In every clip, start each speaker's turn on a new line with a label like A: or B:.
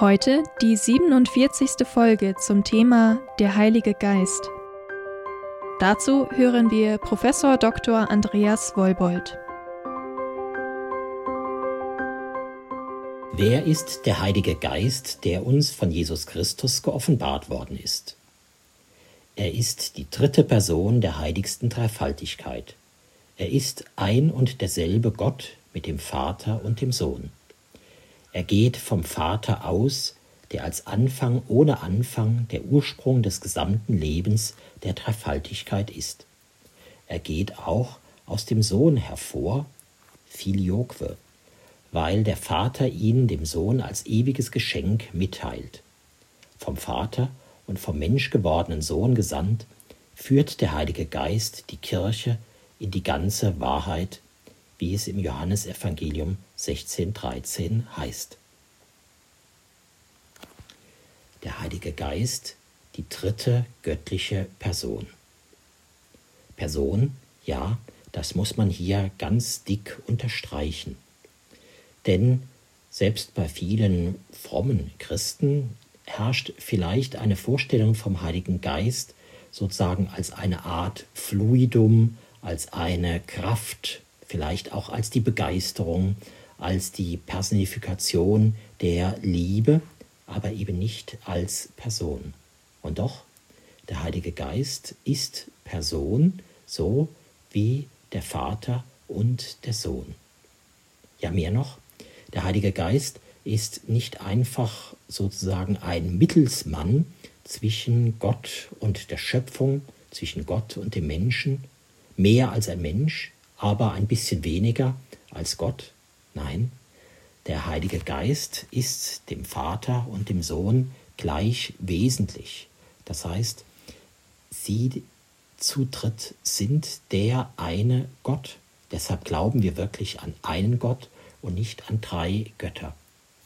A: Heute die 47. Folge zum Thema Der Heilige Geist. Dazu hören wir Professor Dr. Andreas Wolbold.
B: Wer ist der Heilige Geist, der uns von Jesus Christus geoffenbart worden ist? Er ist die dritte Person der heiligsten Dreifaltigkeit. Er ist ein und derselbe Gott mit dem Vater und dem Sohn. Er geht vom Vater aus, der als Anfang ohne Anfang der Ursprung des gesamten Lebens der Dreifaltigkeit ist. Er geht auch aus dem Sohn hervor, Filioque, weil der Vater ihn dem Sohn als ewiges Geschenk mitteilt. Vom Vater und vom menschgewordenen Sohn gesandt, führt der Heilige Geist die Kirche in die ganze Wahrheit wie es im Johannesevangelium 16,13 heißt. Der Heilige Geist, die dritte göttliche Person. Person, ja, das muss man hier ganz dick unterstreichen. Denn selbst bei vielen frommen Christen herrscht vielleicht eine Vorstellung vom Heiligen Geist sozusagen als eine Art Fluidum, als eine Kraft, vielleicht auch als die Begeisterung, als die Personifikation der Liebe, aber eben nicht als Person. Und doch, der Heilige Geist ist Person, so wie der Vater und der Sohn. Ja, mehr noch, der Heilige Geist ist nicht einfach sozusagen ein Mittelsmann zwischen Gott und der Schöpfung, zwischen Gott und dem Menschen, mehr als ein Mensch, aber ein bisschen weniger als Gott? Nein, der Heilige Geist ist dem Vater und dem Sohn gleich wesentlich. Das heißt, sie zutritt sind der eine Gott. Deshalb glauben wir wirklich an einen Gott und nicht an drei Götter.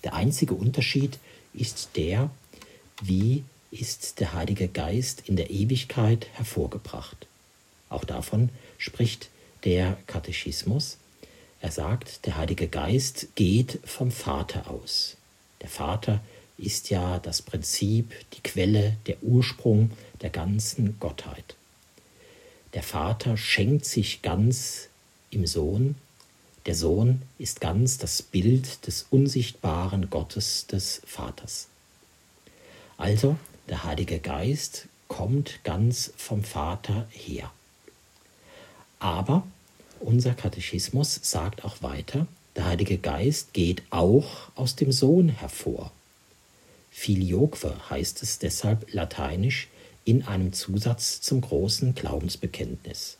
B: Der einzige Unterschied ist der, wie ist der Heilige Geist in der Ewigkeit hervorgebracht. Auch davon spricht der Katechismus. Er sagt, der Heilige Geist geht vom Vater aus. Der Vater ist ja das Prinzip, die Quelle, der Ursprung der ganzen Gottheit. Der Vater schenkt sich ganz im Sohn. Der Sohn ist ganz das Bild des unsichtbaren Gottes des Vaters. Also der Heilige Geist kommt ganz vom Vater her. Aber unser Katechismus sagt auch weiter, der Heilige Geist geht auch aus dem Sohn hervor. Filioque heißt es deshalb lateinisch in einem Zusatz zum großen Glaubensbekenntnis.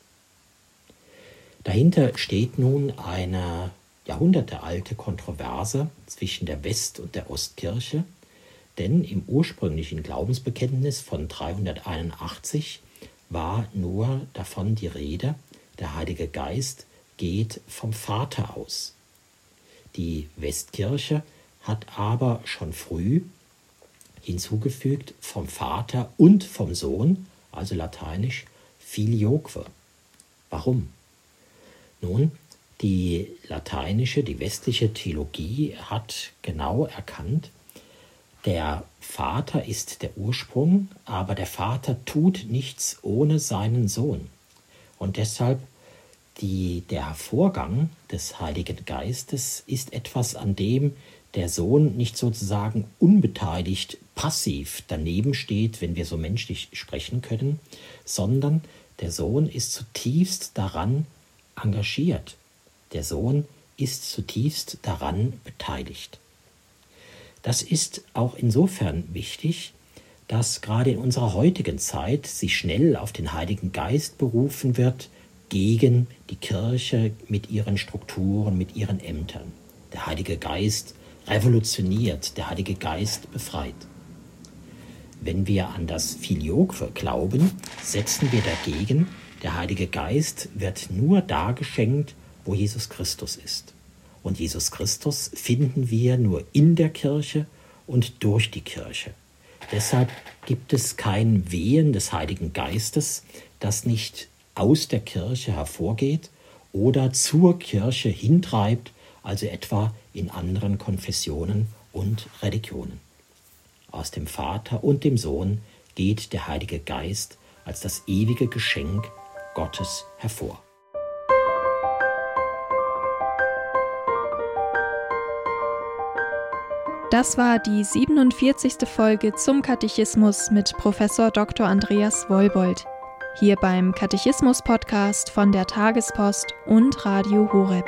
B: Dahinter steht nun eine jahrhundertealte Kontroverse zwischen der West- und der Ostkirche, denn im ursprünglichen Glaubensbekenntnis von 381 war nur davon die Rede, der Heilige Geist geht vom Vater aus. Die Westkirche hat aber schon früh hinzugefügt vom Vater und vom Sohn, also lateinisch filioque. Warum? Nun, die lateinische, die westliche Theologie hat genau erkannt, der Vater ist der Ursprung, aber der Vater tut nichts ohne seinen Sohn. Und deshalb die, der Hervorgang des Heiligen Geistes ist etwas, an dem der Sohn nicht sozusagen unbeteiligt passiv daneben steht, wenn wir so menschlich sprechen können, sondern der Sohn ist zutiefst daran engagiert. Der Sohn ist zutiefst daran beteiligt. Das ist auch insofern wichtig, dass gerade in unserer heutigen Zeit sich schnell auf den Heiligen Geist berufen wird, gegen die Kirche mit ihren Strukturen, mit ihren Ämtern. Der Heilige Geist revolutioniert, der Heilige Geist befreit. Wenn wir an das Filioque glauben, setzen wir dagegen, der Heilige Geist wird nur da geschenkt, wo Jesus Christus ist. Und Jesus Christus finden wir nur in der Kirche und durch die Kirche. Deshalb gibt es kein Wehen des Heiligen Geistes, das nicht aus der Kirche hervorgeht oder zur Kirche hintreibt, also etwa in anderen Konfessionen und Religionen. Aus dem Vater und dem Sohn geht der Heilige Geist als das ewige Geschenk Gottes hervor.
A: Das war die 47. Folge zum Katechismus mit Professor Dr. Andreas Wollbold. Hier beim Katechismus-Podcast von der Tagespost und Radio Horeb.